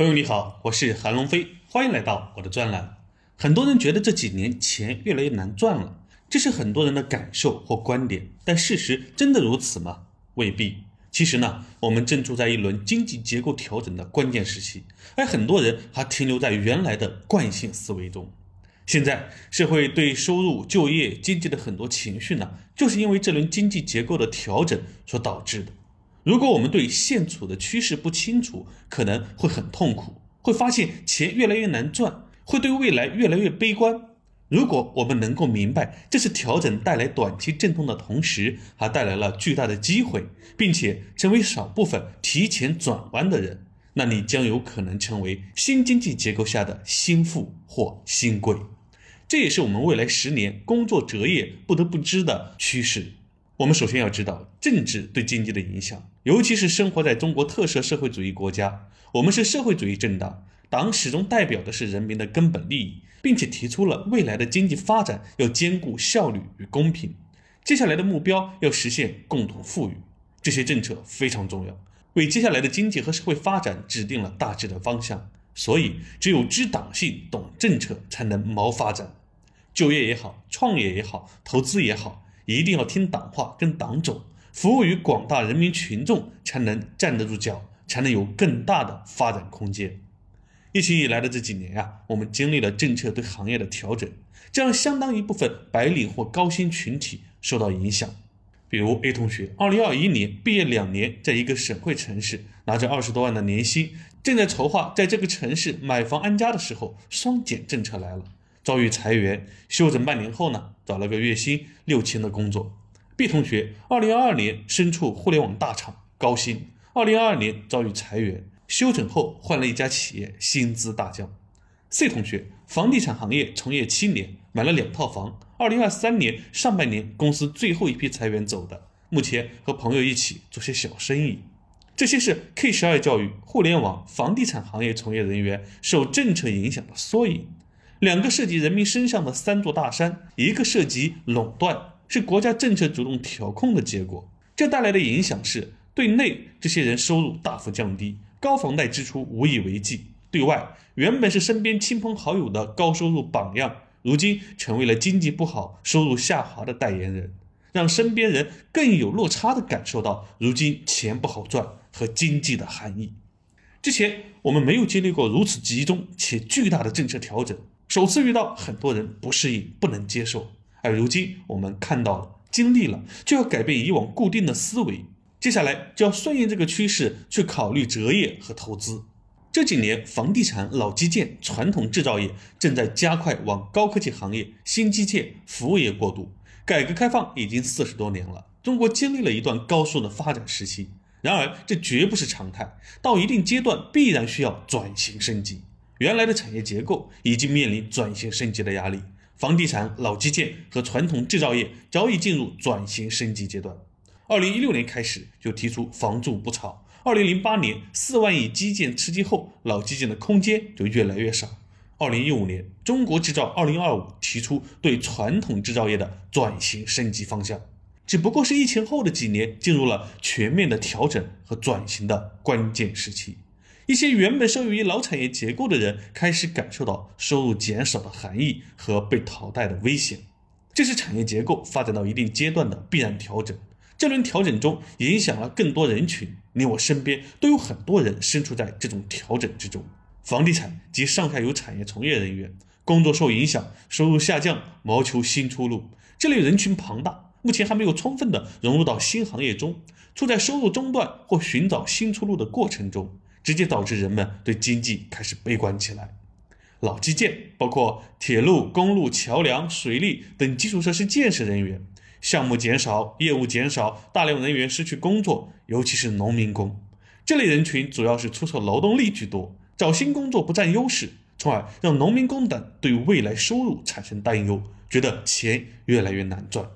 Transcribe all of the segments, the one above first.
朋友你好，我是韩龙飞，欢迎来到我的专栏。很多人觉得这几年钱越来越难赚了，这是很多人的感受或观点，但事实真的如此吗？未必。其实呢，我们正处在一轮经济结构调整的关键时期，而很多人还停留在原来的惯性思维中。现在社会对收入、就业、经济的很多情绪呢，就是因为这轮经济结构的调整所导致的。如果我们对现处的趋势不清楚，可能会很痛苦，会发现钱越来越难赚，会对未来越来越悲观。如果我们能够明白这是调整带来短期阵痛的同时，还带来了巨大的机会，并且成为少部分提前转弯的人，那你将有可能成为新经济结构下的新富或新贵。这也是我们未来十年工作择业不得不知的趋势。我们首先要知道政治对经济的影响，尤其是生活在中国特色社会主义国家，我们是社会主义政党，党始终代表的是人民的根本利益，并且提出了未来的经济发展要兼顾效率与公平，接下来的目标要实现共同富裕，这些政策非常重要，为接下来的经济和社会发展指定了大致的方向。所以，只有知党性、懂政策，才能谋发展。就业也好，创业也好，投资也好。一定要听党话，跟党走，服务于广大人民群众，才能站得住脚，才能有更大的发展空间。疫情以来的这几年呀，我们经历了政策对行业的调整，这让相当一部分白领或高薪群体受到影响。比如 A 同学，二零二一年毕业两年，在一个省会城市拿着二十多万的年薪，正在筹划在这个城市买房安家的时候，双减政策来了。遭遇裁员，休整半年后呢，找了个月薪六千的工作。B 同学，二零二二年身处互联网大厂，高薪。二零二二年遭遇裁员，休整后换了一家企业，薪资大降。C 同学，房地产行业从业七年，买了两套房。二零二三年上半年公司最后一批裁员走的，目前和朋友一起做些小生意。这些是 K 十二教育、互联网、房地产行业从业人员受政策影响的缩影。两个涉及人民身上的三座大山，一个涉及垄断，是国家政策主动调控的结果。这带来的影响是，对内这些人收入大幅降低，高房贷支出无以为继；对外，原本是身边亲朋好友的高收入榜样，如今成为了经济不好、收入下滑的代言人，让身边人更有落差的感受到如今钱不好赚和经济的含义。之前我们没有经历过如此集中且巨大的政策调整。首次遇到很多人不适应、不能接受，而如今我们看到了、经历了，就要改变以往固定的思维。接下来就要顺应这个趋势去考虑择业和投资。这几年，房地产、老基建、传统制造业正在加快往高科技行业、新基建、服务业过渡。改革开放已经四十多年了，中国经历了一段高速的发展时期。然而，这绝不是常态，到一定阶段必然需要转型升级。原来的产业结构已经面临转型升级的压力，房地产、老基建和传统制造业早已进入转型升级阶段。二零一六年开始就提出“房住不炒”，二零零八年四万亿基建刺激后，老基建的空间就越来越少。二零一五年，中国制造二零二五提出对传统制造业的转型升级方向，只不过是疫情后的几年进入了全面的调整和转型的关键时期。一些原本受益于老产业结构的人开始感受到收入减少的含义和被淘汰的危险，这是产业结构发展到一定阶段的必然调整。这轮调整中影响了更多人群，你我身边都有很多人身处在这种调整之中。房地产及上下游产业从业人员工作受影响，收入下降，谋求新出路。这类人群庞大，目前还没有充分的融入到新行业中，处在收入中断或寻找新出路的过程中。直接导致人们对经济开始悲观起来。老基建包括铁路、公路、桥梁、水利等基础设施建设人员，项目减少，业务减少，大量人员失去工作，尤其是农民工这类人群，主要是出售劳动力居多，找新工作不占优势，从而让农民工等对未来收入产生担忧，觉得钱越来越难赚。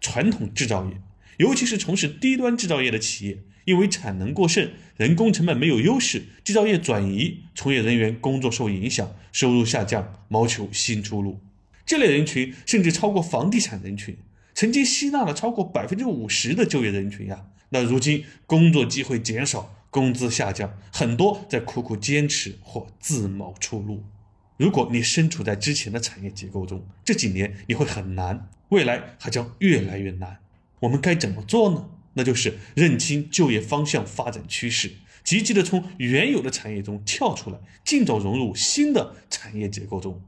传统制造业，尤其是从事低端制造业的企业。因为产能过剩，人工成本没有优势，制造业转移，从业人员工作受影响，收入下降，谋求新出路。这类人群甚至超过房地产人群，曾经吸纳了超过百分之五十的就业人群呀。那如今工作机会减少，工资下降，很多在苦苦坚持或自谋出路。如果你身处在之前的产业结构中，这几年你会很难，未来还将越来越难。我们该怎么做呢？那就是认清就业方向、发展趋势，积极的从原有的产业中跳出来，尽早融入新的产业结构中。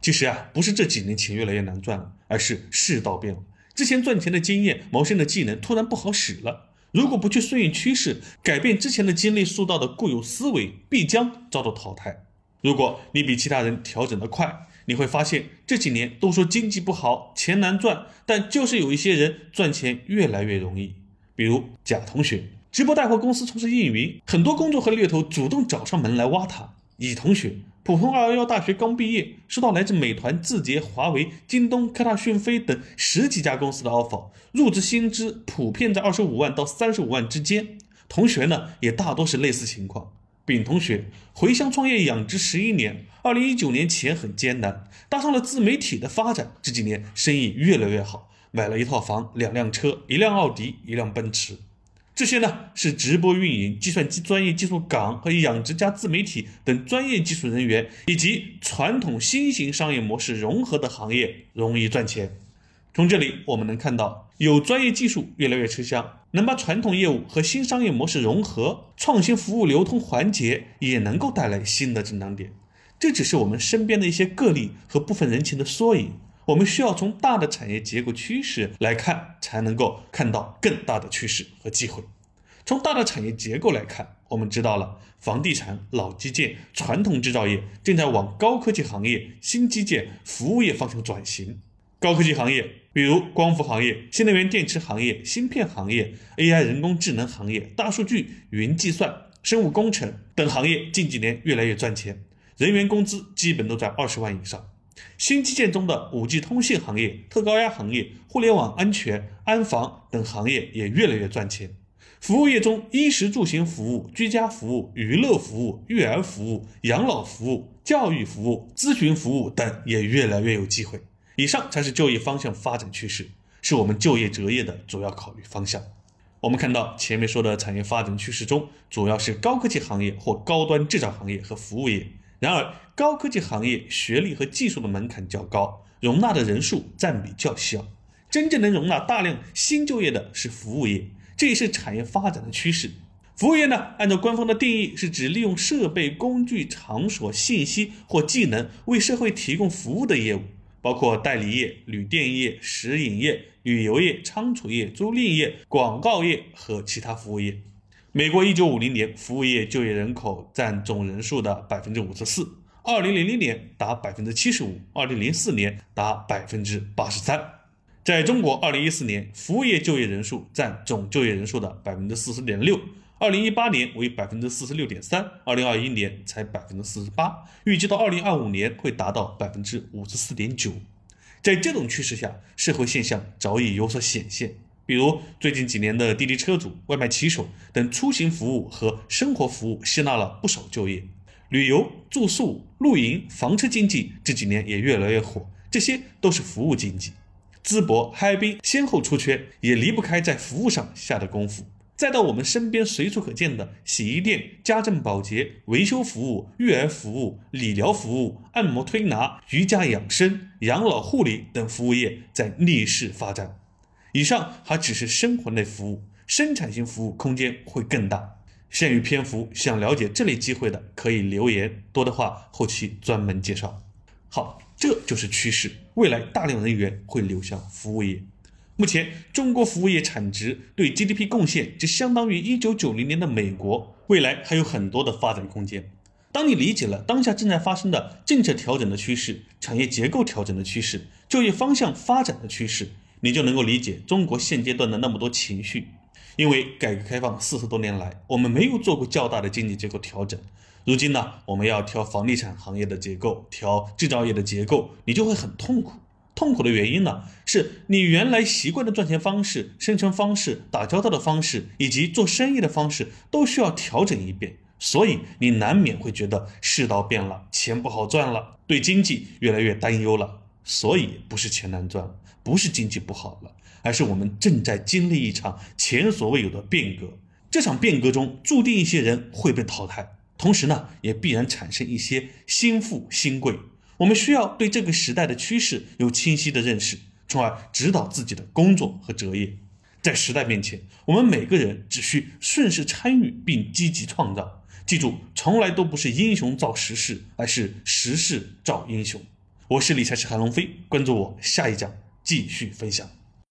其实啊，不是这几年钱越来越难赚了，而是世道变了。之前赚钱的经验、谋生的技能突然不好使了。如果不去顺应趋势，改变之前的经历塑造的固有思维，必将遭到淘汰。如果你比其他人调整得快，你会发现这几年都说经济不好，钱难赚，但就是有一些人赚钱越来越容易。比如贾同学，直播带货公司从事运营，很多工作和猎头主动找上门来挖他。乙同学。普通二幺幺大学刚毕业，收到来自美团、字节、华为、京东、科大讯飞等十几家公司的 offer，入职薪资普遍在二十五万到三十五万之间。同学呢，也大多是类似情况。丙同学回乡创业养殖十一年，二零一九年前很艰难，搭上了自媒体的发展，这几年生意越来越好，买了一套房、两辆车，一辆奥迪，一辆奔驰。这些呢是直播运营、计算机专业技术岗和养殖加自媒体等专业技术人员，以及传统新型商业模式融合的行业容易赚钱。从这里我们能看到，有专业技术越来越吃香，能把传统业务和新商业模式融合，创新服务流通环节也能够带来新的增长点。这只是我们身边的一些个例和部分人群的缩影。我们需要从大的产业结构趋势来看，才能够看到更大的趋势和机会。从大的产业结构来看，我们知道了房地产、老基建、传统制造业正在往高科技行业、新基建、服务业方向转型。高科技行业，比如光伏行业、新能源电池行业、芯片行业、AI 人工智能行业、大数据、云计算、生物工程等行业，近几年越来越赚钱，人员工资基本都在二十万以上。新基建中的五 G 通信行业、特高压行业、互联网安全、安防等行业也越来越赚钱。服务业中，衣食住行服务、居家服务、娱乐服务、育儿服务、养老服务、教育服务、咨询服务等也越来越有机会。以上才是就业方向发展趋势，是我们就业择业的主要考虑方向。我们看到前面说的产业发展趋势中，主要是高科技行业或高端制造行业和服务业。然而，高科技行业学历和技术的门槛较高，容纳的人数占比较小。真正能容纳大量新就业的是服务业，这也是产业发展的趋势。服务业呢，按照官方的定义，是指利用设备、工具、场所、信息或技能为社会提供服务的业务，包括代理业、旅店业、食饮业、旅游业、仓储业、租赁业、广告业和其他服务业。美国一九五零年服务业就业人口占总人数的百分之五十四，二零零零年达百分之七十五，二零零四年达百分之八十三。在中国，二零一四年服务业就业人数占总就业人数的百分之四十点六，二零一八年为百分之四十六点三，二零二一年才百分之四十八，预计到二零二五年会达到百分之五十四点九。在这种趋势下，社会现象早已有所显现。比如最近几年的滴滴车主、外卖骑手等出行服务和生活服务吸纳了不少就业，旅游、住宿、露营、房车经济这几年也越来越火，这些都是服务经济。淄博、哈尔滨先后出圈，也离不开在服务上下的功夫。再到我们身边随处可见的洗衣店、家政保洁、维修服务、育儿服务、理疗服务、按摩推拿、瑜伽养生、养老护理等服务业在逆势发展。以上还只是生活类服务，生产性服务空间会更大。限于篇幅，想了解这类机会的可以留言，多的话后期专门介绍。好，这就是趋势，未来大量人员会流向服务业。目前，中国服务业产值对 GDP 贡献就相当于1990年的美国，未来还有很多的发展空间。当你理解了当下正在发生的政策调整的趋势、产业结构调整的趋势、就业方向发展的趋势。你就能够理解中国现阶段的那么多情绪，因为改革开放四十多年来，我们没有做过较大的经济结构调整。如今呢，我们要调房地产行业的结构，调制造业的结构，你就会很痛苦。痛苦的原因呢，是你原来习惯的赚钱方式、生存方式、打交道的方式以及做生意的方式都需要调整一遍，所以你难免会觉得世道变了，钱不好赚了，对经济越来越担忧了。所以不是钱难赚，不是经济不好了，而是我们正在经历一场前所未有的变革。这场变革中，注定一些人会被淘汰，同时呢，也必然产生一些新富新贵。我们需要对这个时代的趋势有清晰的认识，从而指导自己的工作和择业。在时代面前，我们每个人只需顺势参与并积极创造。记住，从来都不是英雄造时势，而是时势造英雄。我是理财师韩龙飞，关注我，下一讲继续分享。